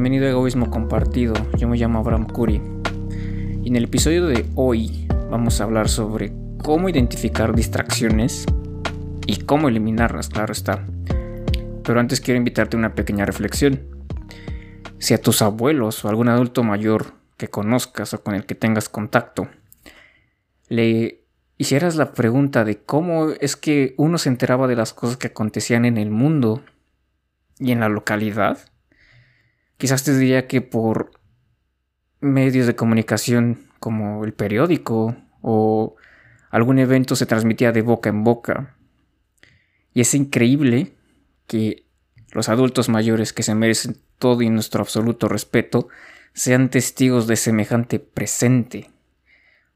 bienvenido a Egoísmo Compartido. Yo me llamo Abraham Curi. Y en el episodio de hoy vamos a hablar sobre cómo identificar distracciones y cómo eliminarlas, claro está. Pero antes quiero invitarte a una pequeña reflexión. Si a tus abuelos o algún adulto mayor que conozcas o con el que tengas contacto, le hicieras la pregunta de cómo es que uno se enteraba de las cosas que acontecían en el mundo y en la localidad, quizás te diría que por medios de comunicación como el periódico o algún evento se transmitía de boca en boca. Y es increíble que los adultos mayores que se merecen todo y nuestro absoluto respeto sean testigos de semejante presente.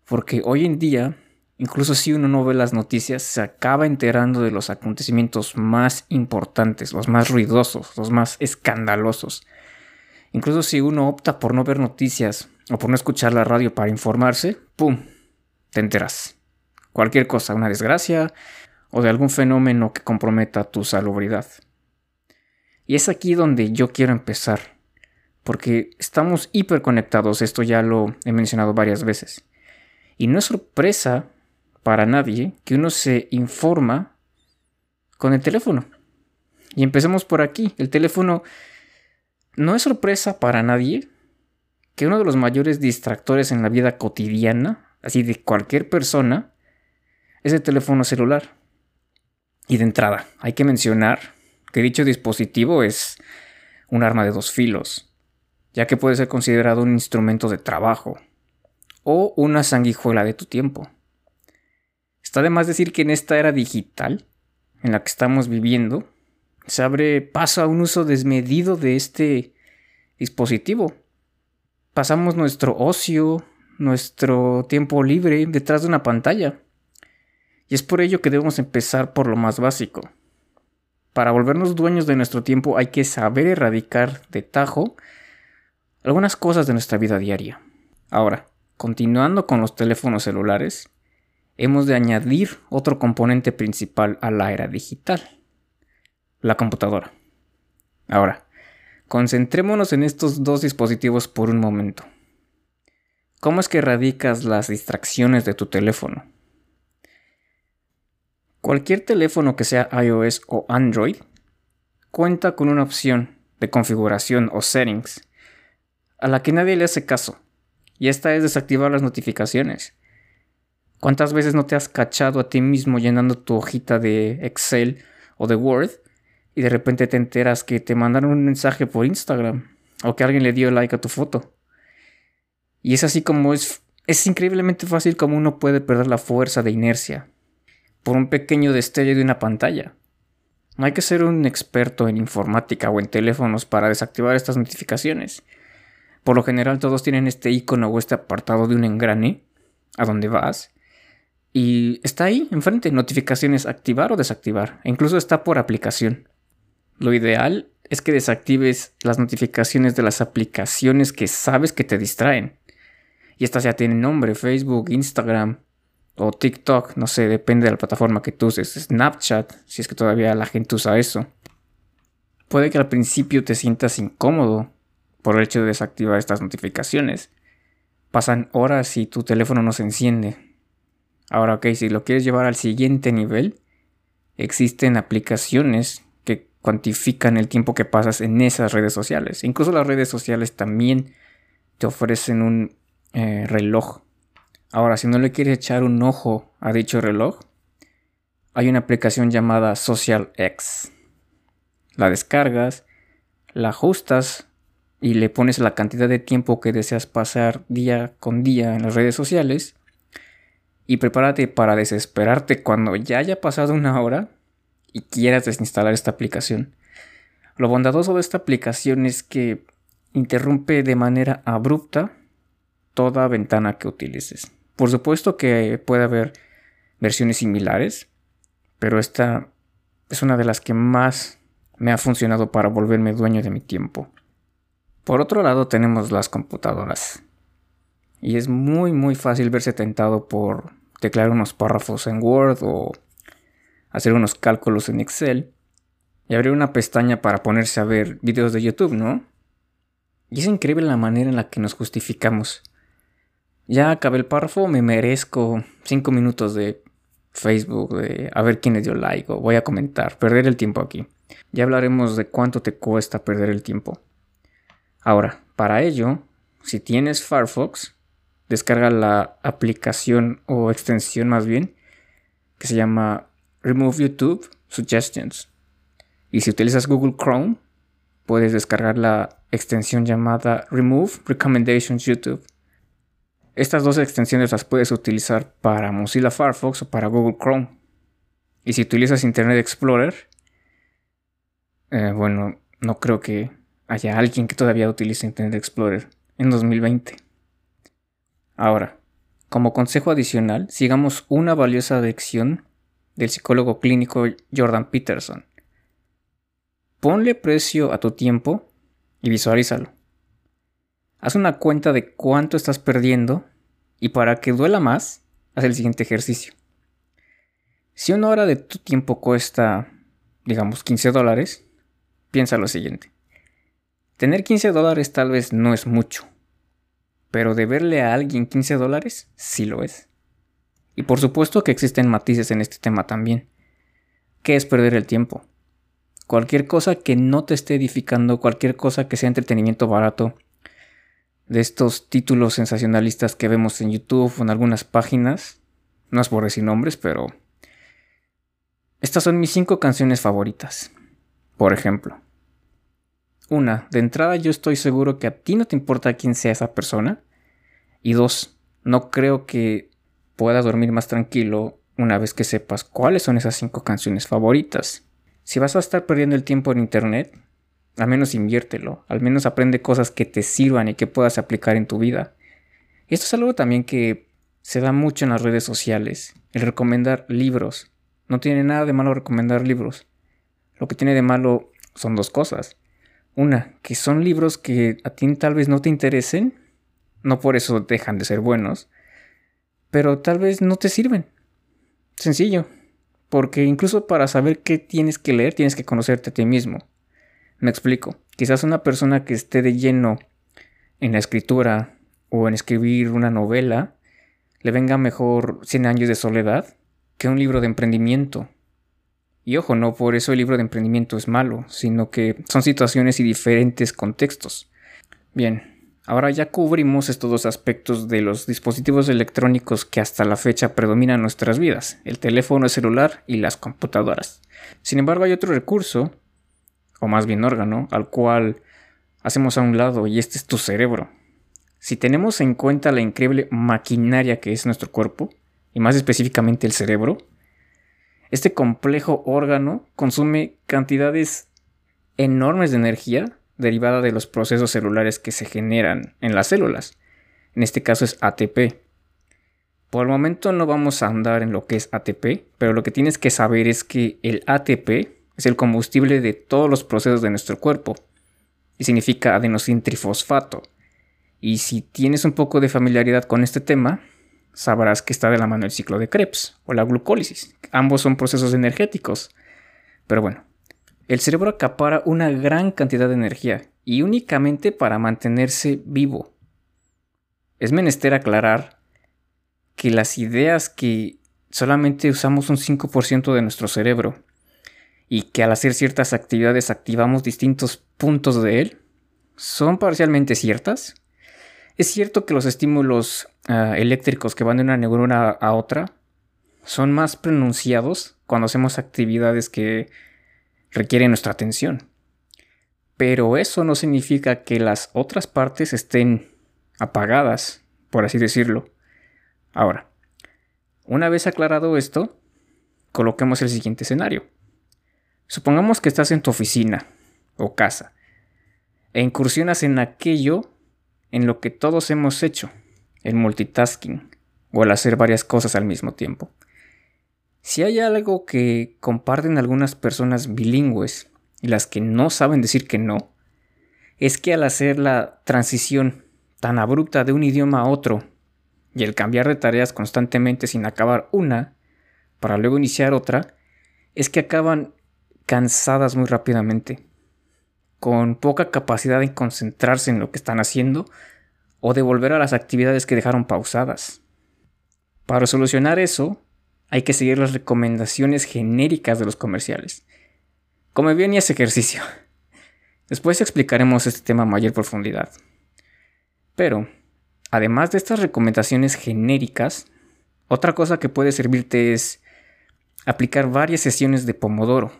Porque hoy en día Incluso si uno no ve las noticias, se acaba enterando de los acontecimientos más importantes, los más ruidosos, los más escandalosos. Incluso si uno opta por no ver noticias o por no escuchar la radio para informarse, ¡pum! Te enteras. Cualquier cosa, una desgracia o de algún fenómeno que comprometa tu salubridad. Y es aquí donde yo quiero empezar, porque estamos hiperconectados, esto ya lo he mencionado varias veces. Y no es sorpresa para nadie que uno se informa con el teléfono. Y empecemos por aquí. El teléfono no es sorpresa para nadie que uno de los mayores distractores en la vida cotidiana, así de cualquier persona, es el teléfono celular. Y de entrada, hay que mencionar que dicho dispositivo es un arma de dos filos, ya que puede ser considerado un instrumento de trabajo o una sanguijuela de tu tiempo. Está de más decir que en esta era digital en la que estamos viviendo, se abre paso a un uso desmedido de este dispositivo. Pasamos nuestro ocio, nuestro tiempo libre detrás de una pantalla. Y es por ello que debemos empezar por lo más básico. Para volvernos dueños de nuestro tiempo hay que saber erradicar de tajo algunas cosas de nuestra vida diaria. Ahora, continuando con los teléfonos celulares, hemos de añadir otro componente principal a la era digital, la computadora. Ahora, concentrémonos en estos dos dispositivos por un momento. ¿Cómo es que erradicas las distracciones de tu teléfono? Cualquier teléfono que sea iOS o Android cuenta con una opción de configuración o settings a la que nadie le hace caso, y esta es desactivar las notificaciones. ¿Cuántas veces no te has cachado a ti mismo llenando tu hojita de Excel o de Word y de repente te enteras que te mandaron un mensaje por Instagram o que alguien le dio like a tu foto? Y es así como es, es increíblemente fácil como uno puede perder la fuerza de inercia por un pequeño destello de una pantalla. No hay que ser un experto en informática o en teléfonos para desactivar estas notificaciones. Por lo general todos tienen este icono o este apartado de un engrane a donde vas y está ahí, enfrente, notificaciones activar o desactivar. Incluso está por aplicación. Lo ideal es que desactives las notificaciones de las aplicaciones que sabes que te distraen. Y estas ya tienen nombre, Facebook, Instagram o TikTok, no sé, depende de la plataforma que tú uses. Snapchat, si es que todavía la gente usa eso. Puede que al principio te sientas incómodo por el hecho de desactivar estas notificaciones. Pasan horas y tu teléfono no se enciende. Ahora, ok, si lo quieres llevar al siguiente nivel, existen aplicaciones cuantifican el tiempo que pasas en esas redes sociales. Incluso las redes sociales también te ofrecen un eh, reloj. Ahora, si no le quieres echar un ojo a dicho reloj, hay una aplicación llamada Social X. La descargas, la ajustas y le pones la cantidad de tiempo que deseas pasar día con día en las redes sociales y prepárate para desesperarte cuando ya haya pasado una hora y quieras desinstalar esta aplicación. Lo bondadoso de esta aplicación es que interrumpe de manera abrupta toda ventana que utilices. Por supuesto que puede haber versiones similares, pero esta es una de las que más me ha funcionado para volverme dueño de mi tiempo. Por otro lado tenemos las computadoras. Y es muy muy fácil verse tentado por teclear unos párrafos en Word o hacer unos cálculos en Excel y abrir una pestaña para ponerse a ver videos de YouTube, ¿no? Y es increíble la manera en la que nos justificamos. Ya acabé el párrafo, me merezco 5 minutos de Facebook, de a ver quién le dio like o voy a comentar, perder el tiempo aquí. Ya hablaremos de cuánto te cuesta perder el tiempo. Ahora, para ello, si tienes Firefox, descarga la aplicación o extensión más bien que se llama Remove YouTube Suggestions. Y si utilizas Google Chrome, puedes descargar la extensión llamada Remove Recommendations YouTube. Estas dos extensiones las puedes utilizar para Mozilla Firefox o para Google Chrome. Y si utilizas Internet Explorer, eh, bueno, no creo que haya alguien que todavía utilice Internet Explorer en 2020. Ahora, como consejo adicional, sigamos una valiosa lección del psicólogo clínico Jordan Peterson. Ponle precio a tu tiempo y visualízalo. Haz una cuenta de cuánto estás perdiendo y para que duela más, haz el siguiente ejercicio. Si una hora de tu tiempo cuesta, digamos, 15 dólares, piensa lo siguiente. Tener 15 dólares tal vez no es mucho, pero deberle a alguien 15 dólares sí lo es. Y por supuesto que existen matices en este tema también. ¿Qué es perder el tiempo? Cualquier cosa que no te esté edificando, cualquier cosa que sea entretenimiento barato, de estos títulos sensacionalistas que vemos en YouTube o en algunas páginas, no es por decir nombres, pero estas son mis cinco canciones favoritas. Por ejemplo, una, de entrada yo estoy seguro que a ti no te importa quién sea esa persona. Y dos, no creo que puedas dormir más tranquilo una vez que sepas cuáles son esas cinco canciones favoritas. Si vas a estar perdiendo el tiempo en internet, al menos inviértelo, al menos aprende cosas que te sirvan y que puedas aplicar en tu vida. esto es algo también que se da mucho en las redes sociales, el recomendar libros. No tiene nada de malo recomendar libros. Lo que tiene de malo son dos cosas. Una, que son libros que a ti tal vez no te interesen, no por eso dejan de ser buenos, pero tal vez no te sirven. Sencillo. Porque incluso para saber qué tienes que leer, tienes que conocerte a ti mismo. Me explico. Quizás una persona que esté de lleno en la escritura o en escribir una novela, le venga mejor 100 años de soledad que un libro de emprendimiento. Y ojo, no por eso el libro de emprendimiento es malo, sino que son situaciones y diferentes contextos. Bien, Ahora ya cubrimos estos dos aspectos de los dispositivos electrónicos que hasta la fecha predominan nuestras vidas, el teléfono celular y las computadoras. Sin embargo, hay otro recurso, o más bien órgano, al cual hacemos a un lado y este es tu cerebro. Si tenemos en cuenta la increíble maquinaria que es nuestro cuerpo, y más específicamente el cerebro, este complejo órgano consume cantidades enormes de energía derivada de los procesos celulares que se generan en las células. En este caso es ATP. Por el momento no vamos a andar en lo que es ATP, pero lo que tienes que saber es que el ATP es el combustible de todos los procesos de nuestro cuerpo y significa adenosintrifosfato. Y si tienes un poco de familiaridad con este tema, sabrás que está de la mano el ciclo de Krebs o la glucólisis. Ambos son procesos energéticos. Pero bueno, el cerebro acapara una gran cantidad de energía y únicamente para mantenerse vivo. Es menester aclarar que las ideas que solamente usamos un 5% de nuestro cerebro y que al hacer ciertas actividades activamos distintos puntos de él son parcialmente ciertas. Es cierto que los estímulos ah, eléctricos que van de una neurona a otra son más pronunciados cuando hacemos actividades que requiere nuestra atención. Pero eso no significa que las otras partes estén apagadas, por así decirlo. Ahora, una vez aclarado esto, coloquemos el siguiente escenario. Supongamos que estás en tu oficina o casa e incursionas en aquello en lo que todos hemos hecho, el multitasking o el hacer varias cosas al mismo tiempo. Si hay algo que comparten algunas personas bilingües y las que no saben decir que no, es que al hacer la transición tan abrupta de un idioma a otro y el cambiar de tareas constantemente sin acabar una para luego iniciar otra, es que acaban cansadas muy rápidamente. con poca capacidad de concentrarse en lo que están haciendo o de volver a las actividades que dejaron pausadas. Para solucionar eso, hay que seguir las recomendaciones genéricas de los comerciales. Come bien y haz ejercicio. Después explicaremos este tema a mayor profundidad. Pero, además de estas recomendaciones genéricas, otra cosa que puede servirte es aplicar varias sesiones de Pomodoro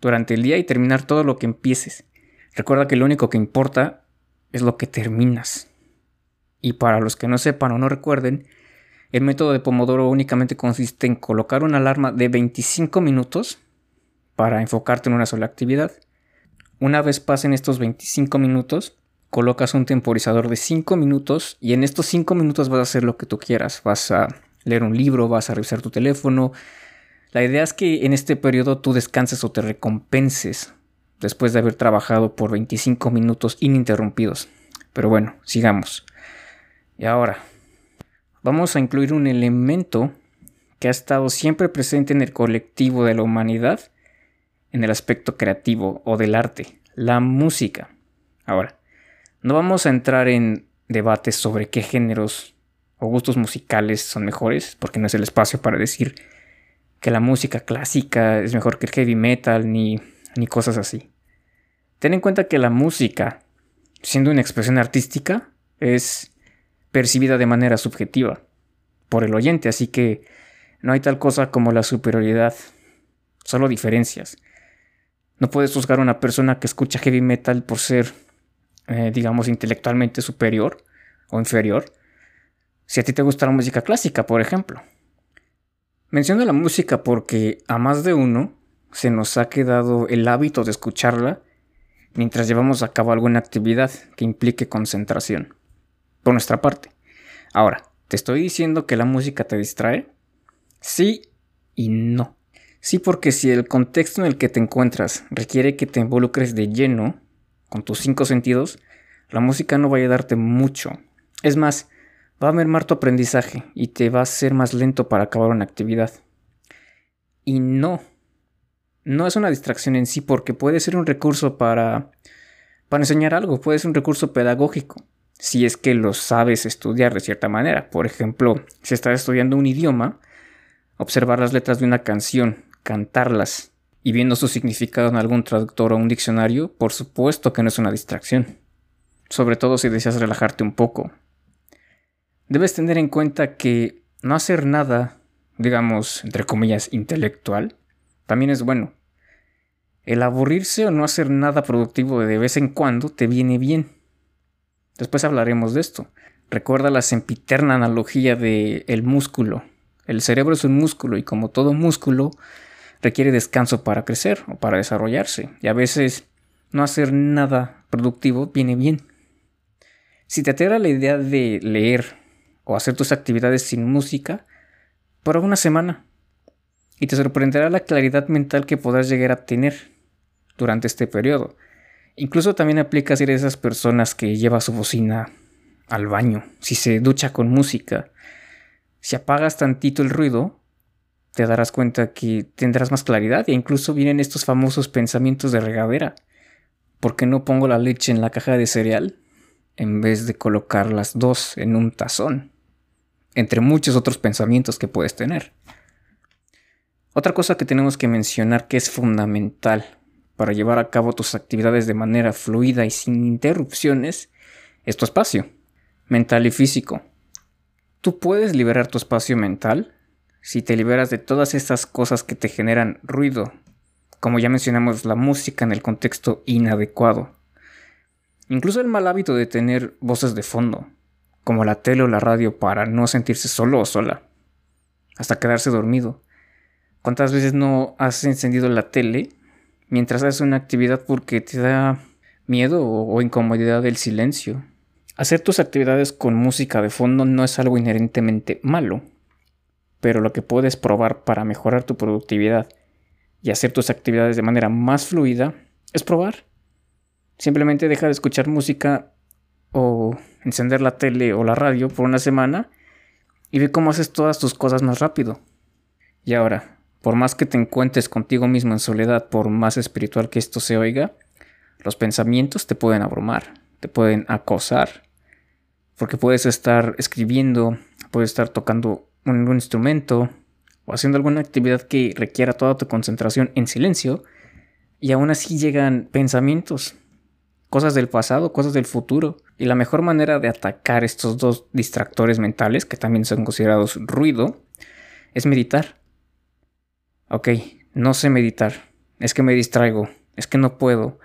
durante el día y terminar todo lo que empieces. Recuerda que lo único que importa es lo que terminas. Y para los que no sepan o no recuerden, el método de Pomodoro únicamente consiste en colocar una alarma de 25 minutos para enfocarte en una sola actividad. Una vez pasen estos 25 minutos, colocas un temporizador de 5 minutos y en estos 5 minutos vas a hacer lo que tú quieras. Vas a leer un libro, vas a revisar tu teléfono. La idea es que en este periodo tú descanses o te recompenses después de haber trabajado por 25 minutos ininterrumpidos. Pero bueno, sigamos. Y ahora, vamos a incluir un elemento que ha estado siempre presente en el colectivo de la humanidad en el aspecto creativo o del arte, la música. Ahora, no vamos a entrar en debates sobre qué géneros o gustos musicales son mejores, porque no es el espacio para decir que la música clásica es mejor que el heavy metal ni, ni cosas así. Ten en cuenta que la música, siendo una expresión artística, es percibida de manera subjetiva por el oyente, así que no hay tal cosa como la superioridad, solo diferencias. No puedes juzgar a una persona que escucha heavy metal por ser, eh, digamos, intelectualmente superior o inferior. Si a ti te gusta la música clásica, por ejemplo. Menciono la música porque a más de uno se nos ha quedado el hábito de escucharla mientras llevamos a cabo alguna actividad que implique concentración. Por nuestra parte. Ahora, ¿te estoy diciendo que la música te distrae? Sí y no. Sí, porque si el contexto en el que te encuentras requiere que te involucres de lleno con tus cinco sentidos, la música no va a darte mucho. Es más, va a mermar tu aprendizaje y te va a ser más lento para acabar una actividad. Y no, no es una distracción en sí porque puede ser un recurso para, para enseñar algo, puede ser un recurso pedagógico, si es que lo sabes estudiar de cierta manera. Por ejemplo, si estás estudiando un idioma, observar las letras de una canción cantarlas y viendo su significado en algún traductor o un diccionario, por supuesto que no es una distracción. Sobre todo si deseas relajarte un poco. Debes tener en cuenta que no hacer nada, digamos, entre comillas, intelectual, también es bueno. El aburrirse o no hacer nada productivo de vez en cuando te viene bien. Después hablaremos de esto. Recuerda la sempiterna analogía de el músculo. El cerebro es un músculo y como todo músculo, requiere descanso para crecer o para desarrollarse. Y a veces no hacer nada productivo viene bien. Si te aterra la idea de leer o hacer tus actividades sin música, por una semana. Y te sorprenderá la claridad mental que podrás llegar a tener durante este periodo. Incluso también aplica si eres esas personas que lleva su bocina al baño, si se ducha con música. Si apagas tantito el ruido, te darás cuenta que tendrás más claridad e incluso vienen estos famosos pensamientos de regadera. ¿Por qué no pongo la leche en la caja de cereal en vez de colocar las dos en un tazón? Entre muchos otros pensamientos que puedes tener. Otra cosa que tenemos que mencionar que es fundamental para llevar a cabo tus actividades de manera fluida y sin interrupciones es tu espacio, mental y físico. Tú puedes liberar tu espacio mental si te liberas de todas estas cosas que te generan ruido, como ya mencionamos la música en el contexto inadecuado. Incluso el mal hábito de tener voces de fondo, como la tele o la radio para no sentirse solo o sola, hasta quedarse dormido. ¿Cuántas veces no has encendido la tele mientras haces una actividad porque te da miedo o, incomodidad del silencio? Hacer tus actividades con música de fondo no es algo inherentemente malo pero lo que puedes probar para mejorar tu productividad y hacer tus actividades de manera más fluida es probar. Simplemente deja de escuchar música o encender la tele o la radio por una semana y ve cómo haces todas tus cosas más rápido. Y ahora, por más que te encuentres contigo mismo en soledad, por más espiritual que esto se oiga, Los pensamientos te pueden abrumar, te pueden acosar, porque puedes estar escribiendo, puedes estar tocando un, instrumento o haciendo alguna actividad que requiera toda tu concentración en silencio y aún así llegan pensamientos, cosas del pasado, cosas del futuro. Y la mejor manera de atacar estos dos distractores mentales, que también son considerados ruido, es meditar. Ok, no sé meditar, es que me distraigo, es que no puedo.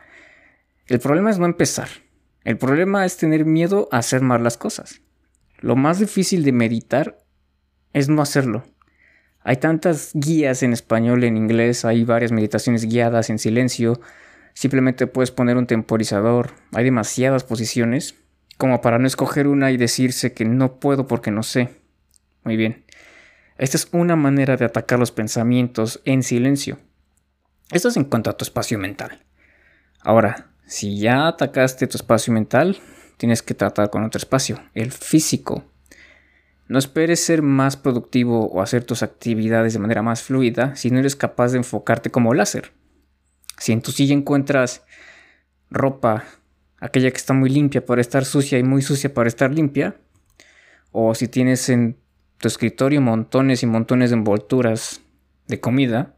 El problema es no empezar. El problema es tener miedo a hacer mal las cosas. Lo más difícil de meditar es no hacerlo. Hay tantas guías en español, en inglés, hay varias meditaciones guiadas en silencio. Simplemente puedes poner un temporizador. Hay demasiadas posiciones como para no escoger una y decirse que no puedo porque no sé. Muy bien. Esta es una manera de atacar los pensamientos en silencio. Esto es en cuanto a tu espacio mental. Ahora, si ya atacaste tu espacio mental, tienes que tratar con otro espacio, el físico. No esperes ser más productivo o hacer tus actividades de manera más fluida si no eres capaz de enfocarte como láser. Si en tu silla encuentras ropa, aquella que está muy limpia para estar sucia y muy sucia para estar limpia, o si tienes en tu escritorio montones y montones de envolturas de comida,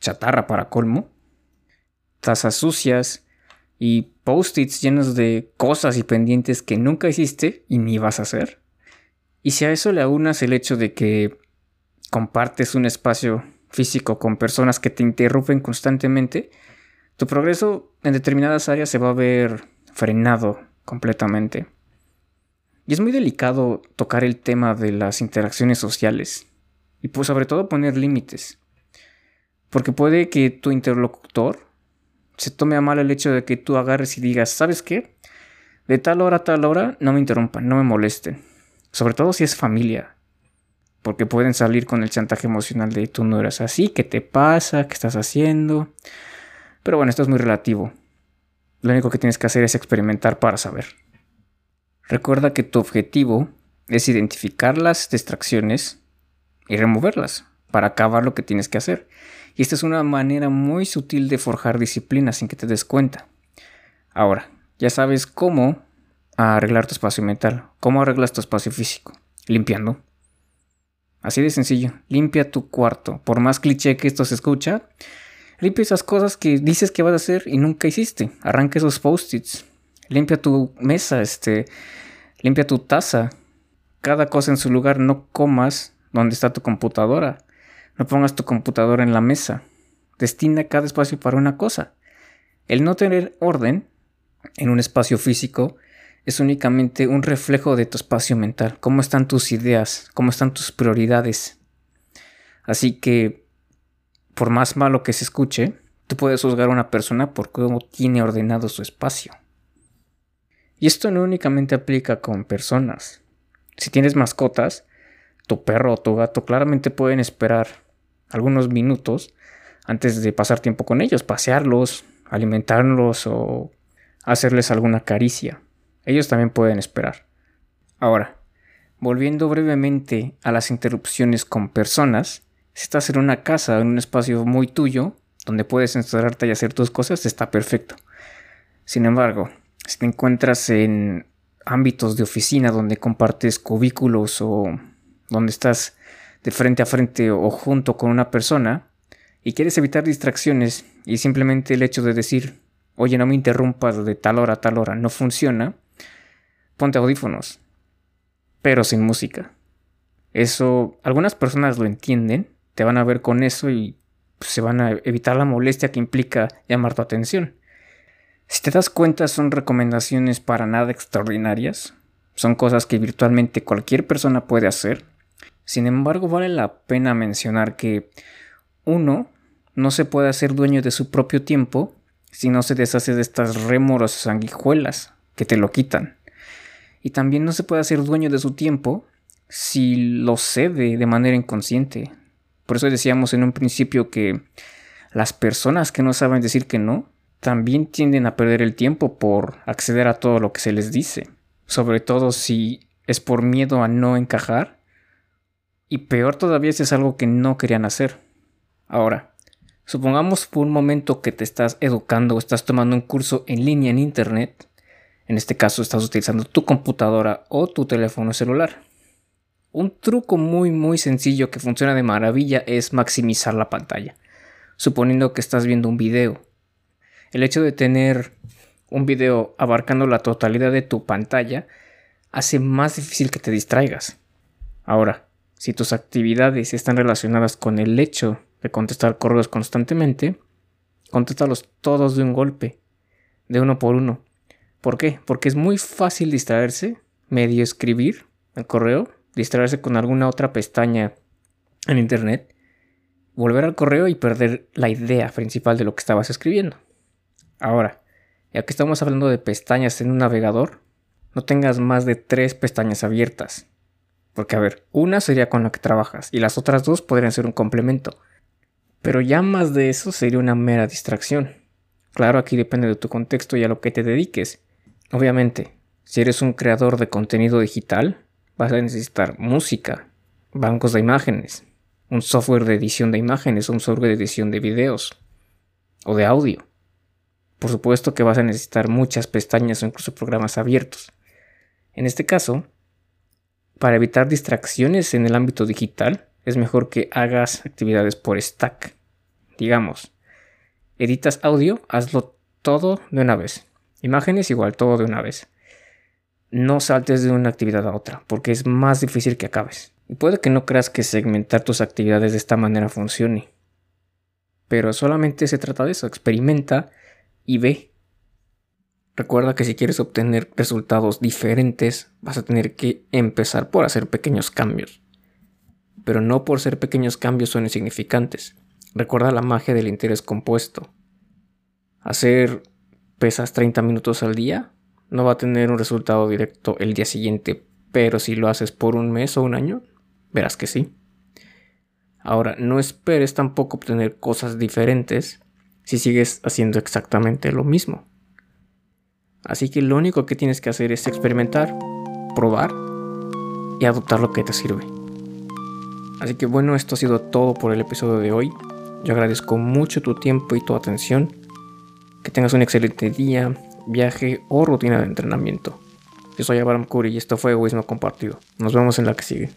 chatarra para colmo, tazas sucias y post-its llenos de cosas y pendientes que nunca hiciste y ni vas a hacer, y si a eso le aunas el hecho de que compartes un espacio físico con personas que te interrumpen constantemente, tu progreso en determinadas áreas se va a ver frenado completamente. Y es muy delicado tocar el tema de las interacciones sociales y pues sobre todo poner límites. Porque puede que tu interlocutor se tome a mal el hecho de que tú agarres y digas, ¿sabes qué? De tal hora a tal hora no me interrumpan, no me molesten. Sobre todo si es familia. Porque pueden salir con el chantaje emocional de tú no eres así, ¿qué te pasa? ¿Qué estás haciendo? Pero bueno, esto es muy relativo. Lo único que tienes que hacer es experimentar para saber. Recuerda que tu objetivo es identificar las distracciones y removerlas para acabar lo que tienes que hacer. Y esta es una manera muy sutil de forjar disciplina sin que te des cuenta. Ahora, ya sabes cómo arreglar tu espacio mental. ¿Cómo arreglas tu espacio físico? Limpiando. Así de sencillo. Limpia tu cuarto. Por más cliché que esto se escucha, limpia esas cosas que dices que vas a hacer y nunca hiciste. Arranca esos post-its. Limpia tu mesa, este, limpia tu taza. Cada cosa en su lugar. No comas donde está tu computadora. No pongas tu computadora en la mesa. Destina cada espacio para una cosa. El no tener orden en un espacio físico es únicamente un reflejo de tu espacio mental, cómo están tus ideas, cómo están tus prioridades. Así que, por más malo que se escuche, tú puedes juzgar a una persona por cómo tiene ordenado su espacio. Y esto no únicamente aplica con personas. Si tienes mascotas, tu perro o tu gato claramente pueden esperar algunos minutos antes de pasar tiempo con ellos, pasearlos, alimentarlos o hacerles alguna caricia ellos también pueden esperar. Ahora, volviendo brevemente a las interrupciones con personas, si estás en una casa, en un espacio muy tuyo, donde puedes encerrarte y hacer tus cosas, está perfecto. Sin embargo, si te encuentras en ámbitos de oficina donde compartes cubículos o donde estás de frente a frente o junto con una persona y quieres evitar distracciones y simplemente el hecho de decir, oye, no me interrumpas de tal hora a tal hora, no funciona, ponte audífonos, pero sin música. Eso, algunas personas lo entienden, te van a ver con eso y pues, se van a evitar la molestia que implica llamar tu atención. Si te das cuenta, son recomendaciones para nada extraordinarias, son cosas que virtualmente cualquier persona puede hacer. Sin embargo, vale la pena mencionar que uno no se puede hacer dueño de su propio tiempo si no se deshace de estas rémoras sanguijuelas que te lo quitan y también no se puede hacer dueño de su tiempo si lo cede de manera inconsciente. Por eso decíamos en un principio que las personas que no saben decir que no también tienden a perder el tiempo por acceder a todo lo que se les dice, sobre todo si es por miedo a no encajar y peor todavía si es algo que no querían hacer. Ahora, Supongamos por un momento que te estás educando o estás tomando un curso en línea en Internet. En este caso estás utilizando tu computadora o tu teléfono celular. Un truco muy muy sencillo que funciona de maravilla es maximizar la pantalla. Suponiendo que estás viendo un video. El hecho de tener un video abarcando la totalidad de tu pantalla hace más difícil que te distraigas. Ahora, si tus actividades están relacionadas con el hecho de contestar correos constantemente, contéstalos todos de un golpe, de uno por uno. ¿Por qué? Porque es muy fácil distraerse, medio escribir el correo, distraerse con alguna otra pestaña en internet, volver al correo y perder la idea principal de lo que estabas escribiendo. Ahora, ya que estamos hablando de pestañas en un navegador, no tengas más de tres pestañas abiertas. Porque, a ver, una sería con la que trabajas y las otras dos podrían ser un complemento. Pero ya más de eso sería una mera distracción. Claro, aquí depende de tu contexto y a lo que te dediques. Obviamente, si eres un creador de contenido digital, vas a necesitar música, bancos de imágenes, un software de edición de imágenes, un software de edición de videos o de audio. Por supuesto que vas a necesitar muchas pestañas o incluso programas abiertos. En este caso, para evitar distracciones en el ámbito digital, es mejor que hagas actividades por stack. Digamos, editas audio, hazlo todo de una vez. Imágenes igual, todo de una vez. No saltes de una actividad a otra, porque es más difícil que acabes. Y puede que no creas que segmentar tus actividades de esta manera funcione. Pero solamente se trata de eso, experimenta y ve. Recuerda que si quieres obtener resultados diferentes, vas a tener que empezar por hacer pequeños cambios pero no por ser pequeños cambios son insignificantes. Recuerda la magia del interés compuesto. Hacer pesas 30 minutos al día no va a tener un resultado directo el día siguiente, pero si lo haces por un mes o un año, verás que sí. Ahora, no esperes tampoco obtener cosas diferentes si sigues haciendo exactamente lo mismo. Así que lo único que tienes que hacer es experimentar, probar y adoptar lo que te sirve. Así que bueno, esto ha sido todo por el episodio de hoy. Yo agradezco mucho tu tiempo y tu atención. Que tengas un excelente día, viaje o rutina de entrenamiento. Yo soy Abraham Curry y esto fue Egoísmo Compartido. Nos vemos en la que sigue.